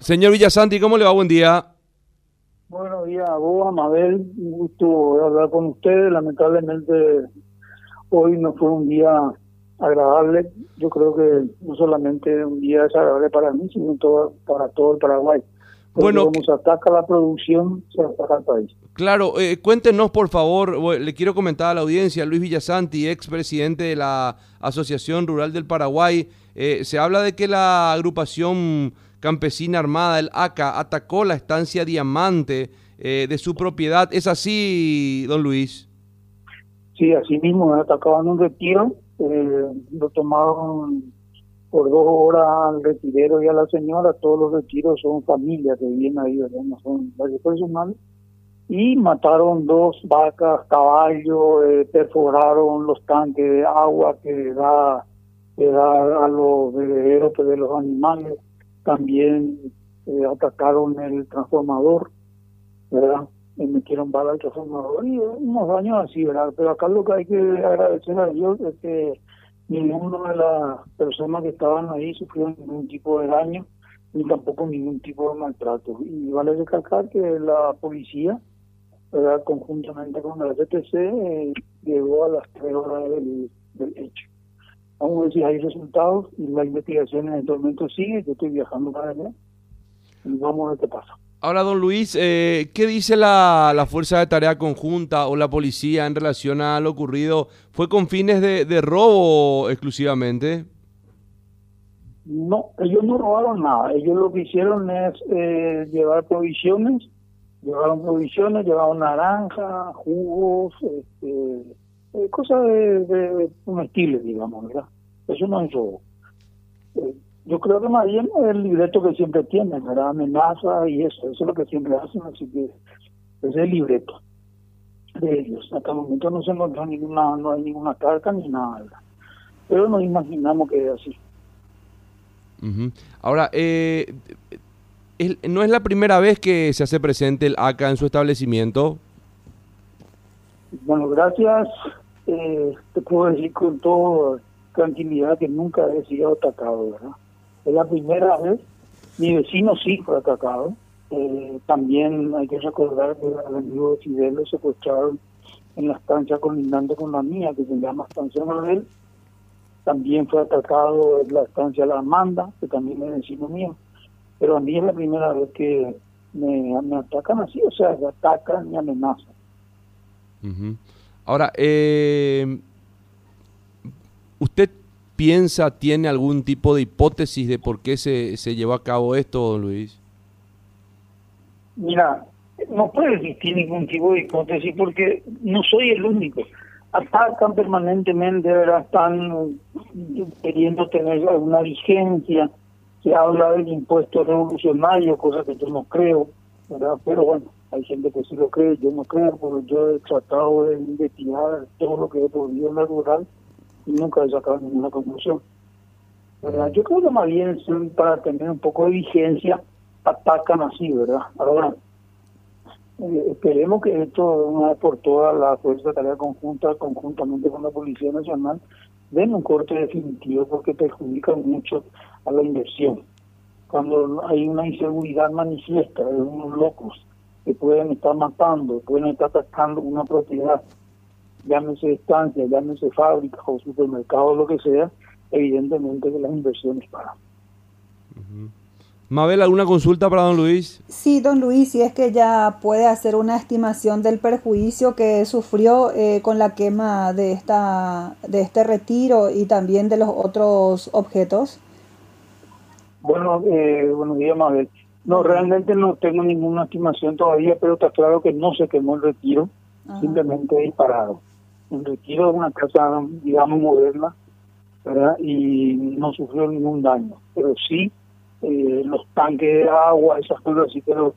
Señor Villasanti, ¿cómo le va? Buen día. Buenos días a vos, Amabel. Un gusto hablar con ustedes. Lamentablemente, hoy no fue un día agradable. Yo creo que no solamente un día desagradable para mí, sino todo, para todo el Paraguay. Porque Bueno, como se ataca la producción, se ataca al país. Claro, eh, cuéntenos por favor, le quiero comentar a la audiencia, Luis Villasanti, ex presidente de la Asociación Rural del Paraguay, eh, se habla de que la agrupación campesina armada, el ACA, atacó la estancia Diamante eh, de su propiedad. ¿Es así, don Luis? Sí, así mismo atacaban un retiro, eh, lo tomaron por dos horas al retirero y a la señora. Todos los retiros son familias que viven ahí, ¿verdad? no son varios personales. Y mataron dos vacas, caballos, eh, perforaron los tanques de agua que da, que da a los bebederos pues, de los animales. También eh, atacaron el transformador, ¿verdad? me metieron bala al transformador y unos daños así, ¿verdad? Pero acá lo que hay que agradecer a Dios es que ninguna de las personas que estaban ahí sufrió ningún tipo de daño ni tampoco ningún tipo de maltrato. Y vale recalcar que la policía, ¿verdad? conjuntamente con la FTC, eh, llegó a las tres horas del hecho. Vamos a ver si hay resultados y la investigación en este momento sigue. Yo estoy viajando para allá y vamos a ver qué pasa. Ahora, don Luis, eh, ¿qué dice la, la Fuerza de Tarea Conjunta o la policía en relación a lo ocurrido? ¿Fue con fines de, de robo exclusivamente? No, ellos no robaron nada. Ellos lo que hicieron es eh, llevar provisiones, llevaron provisiones, llevaron naranja, jugos, este, eh, cosas de, de comestibles, digamos, ¿verdad? Eso no es robo. Eh, yo creo que más bien es el libreto que siempre tienen, ¿verdad? Amenaza y eso, eso es lo que siempre hacen, así que ese es el libreto de ellos. Hasta el momento no se encontró ninguna, no hay ninguna carga ni nada, ¿verdad? Pero nos imaginamos que es así. Ahora, eh, ¿no es la primera vez que se hace presente el ACA en su establecimiento? Bueno, gracias. Eh, te puedo decir con toda tranquilidad que nunca he sido atacado, ¿verdad? Es la primera vez. Mi vecino sí fue atacado. Eh, también hay que recordar que al amigo de Fidel lo secuestraron en la estancia colindante con la mía, que se llama Estancia Mabel. También fue atacado en la estancia La Amanda, que también es vecino mío. Pero a mí es la primera vez que me, atacan así, o sea, me atacan y amenazan. Ahora, eh, ¿usted piensa, tiene algún tipo de hipótesis de por qué se, se llevó a cabo esto, Luis? Mira, no puede existir ningún tipo de hipótesis porque no soy el único. Atacan permanentemente, ¿verdad? están queriendo tener alguna vigencia. Se habla del impuesto revolucionario, cosa que yo no creo, ¿verdad? Pero bueno, hay gente que sí lo cree, yo no creo, porque yo he tratado de investigar todo lo que he podido en la rural y nunca he sacado ninguna conclusión. ¿verdad? Yo creo que más bien para tener un poco de vigencia, atacan así, ¿verdad? Ahora, eh, esperemos que esto, una vez por todas, la Fuerza de Tarea Conjunta, conjuntamente con la Policía Nacional, den un corte definitivo porque perjudica mucho a la inversión. Cuando hay una inseguridad manifiesta de unos locos que pueden estar matando, pueden estar atacando una propiedad, llámese estancia, llámese fábrica o supermercado, lo que sea, evidentemente que las inversiones paran. Mabel, ¿alguna consulta para don Luis? Sí, don Luis, si es que ya puede hacer una estimación del perjuicio que sufrió eh, con la quema de esta de este retiro y también de los otros objetos. Bueno, eh, buenos días, Mabel. No, realmente no tengo ninguna estimación todavía, pero está claro que no se quemó el retiro, Ajá. simplemente disparado. El retiro es una casa, digamos, moderna, ¿verdad? Y no sufrió ningún daño. Pero sí, eh, los tanques de agua, esas cosas así, pero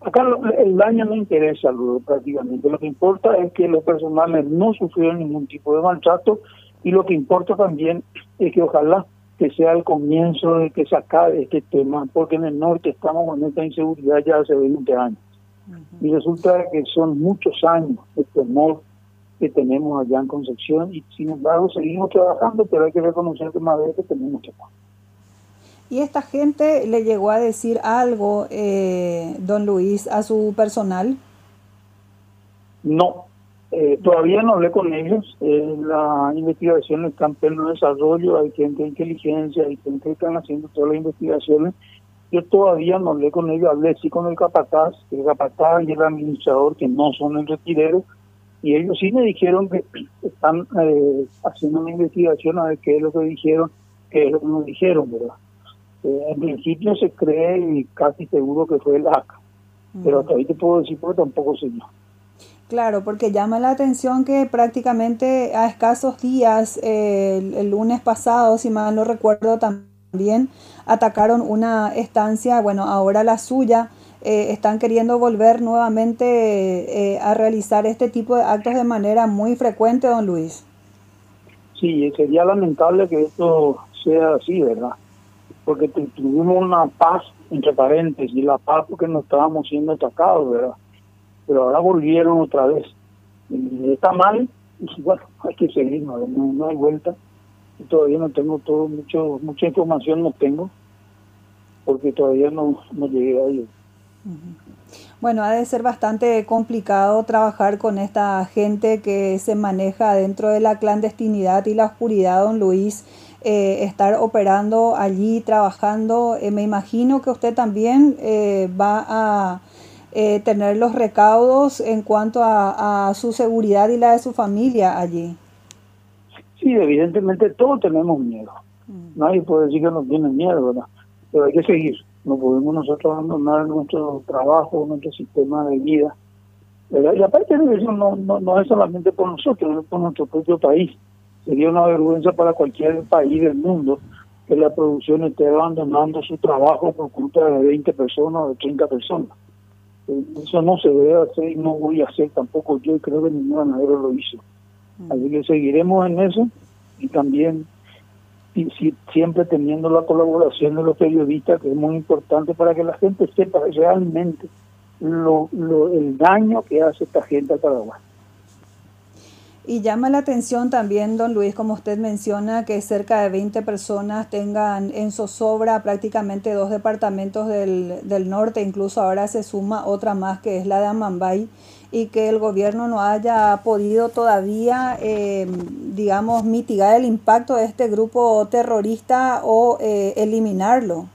acá lo- el daño no interesa lo- prácticamente. Lo que importa es que los personales no sufrieron ningún tipo de maltrato y lo que importa también es que ojalá que sea el comienzo de que se acabe este tema, porque en el norte estamos con esta inseguridad ya hace 20 años. Y resulta que son muchos años de temor que tenemos allá en Concepción y sin embargo seguimos trabajando, pero hay que reconocer que más veces tenemos temor. ¿Y esta gente le llegó a decir algo, eh, don Luis, a su personal? No, eh, todavía no hablé con ellos. Eh, la investigación está en pleno desarrollo, hay gente de inteligencia, hay gente que están haciendo todas las investigaciones. Yo todavía no hablé con ellos, hablé sí con el capataz, el capataz y el administrador, que no son el retirero, y ellos sí me dijeron que están eh, haciendo una investigación a ver qué es lo que dijeron, qué es lo que nos dijeron, ¿verdad? Eh, en principio se cree y casi seguro que fue el ACA, pero hasta ahí te puedo decir porque tampoco sé yo. Claro, porque llama la atención que prácticamente a escasos días, el, lunes pasado, si mal no recuerdo, también atacaron una estancia, bueno, ahora la suya, eh, están queriendo volver nuevamente eh, a realizar este tipo de actos de manera muy frecuente, don Luis. Sí, sería lamentable que esto sea así, ¿verdad? Porque tuvimos una paz, entre paréntesis, la paz porque no estábamos siendo atacados, ¿verdad? Pero ahora volvieron otra vez. Está mal, y bueno, hay que seguir, no, no hay vuelta. Y todavía no tengo todo, mucho, mucha información no tengo, porque todavía no, no llegué a ello. Bueno, ha de ser bastante complicado trabajar con esta gente que se maneja dentro de la clandestinidad y la oscuridad, don Luis. Eh, estar operando allí, trabajando. Eh, me imagino que usted también eh, va a tener los recaudos en cuanto a, su seguridad y la de su familia allí. Sí, evidentemente todos tenemos miedo. Mm. Nadie puede decir que no tiene miedo, ¿verdad? Pero hay que seguir no podemos nosotros abandonar nuestro trabajo, nuestro sistema de vida. Y aparte de eso, no, no, no es solamente por nosotros, es por nuestro propio país. Sería una vergüenza para cualquier país del mundo que la producción esté abandonando su trabajo por culpa de 20 personas o de 30 personas. Eso no se debe hacer y no voy a hacer tampoco yo, y creo que ningún ganadero lo hizo. Mm. Así que seguiremos en eso y también y siempre teniendo la colaboración de los periodistas, que es muy importante para que la gente sepa realmente lo, el daño que hace esta gente a Paraguay. Y llama la atención también, don Luis, como usted menciona, que cerca de 20 personas tengan en zozobra prácticamente dos departamentos del, del norte, incluso ahora se suma otra más que es la de Amambay y que el gobierno no haya podido todavía, eh, digamos, mitigar el impacto de este grupo terrorista o eh, eliminarlo.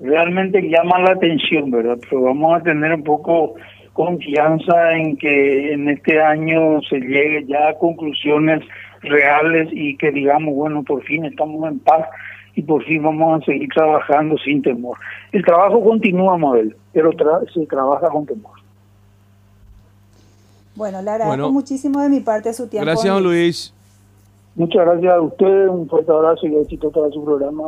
Realmente llama la atención, ¿verdad? Pero vamos a tener un poco confianza en que en este año se llegue ya a conclusiones reales y que digamos, bueno, por fin estamos en paz y por fin vamos a seguir trabajando sin temor. El trabajo continúa, Mabel, pero se trabaja con temor. Bueno, le agradezco muchísimo de mi parte su tiempo. Gracias, don Luis. Muchas gracias a usted, un fuerte abrazo y éxito para su programa.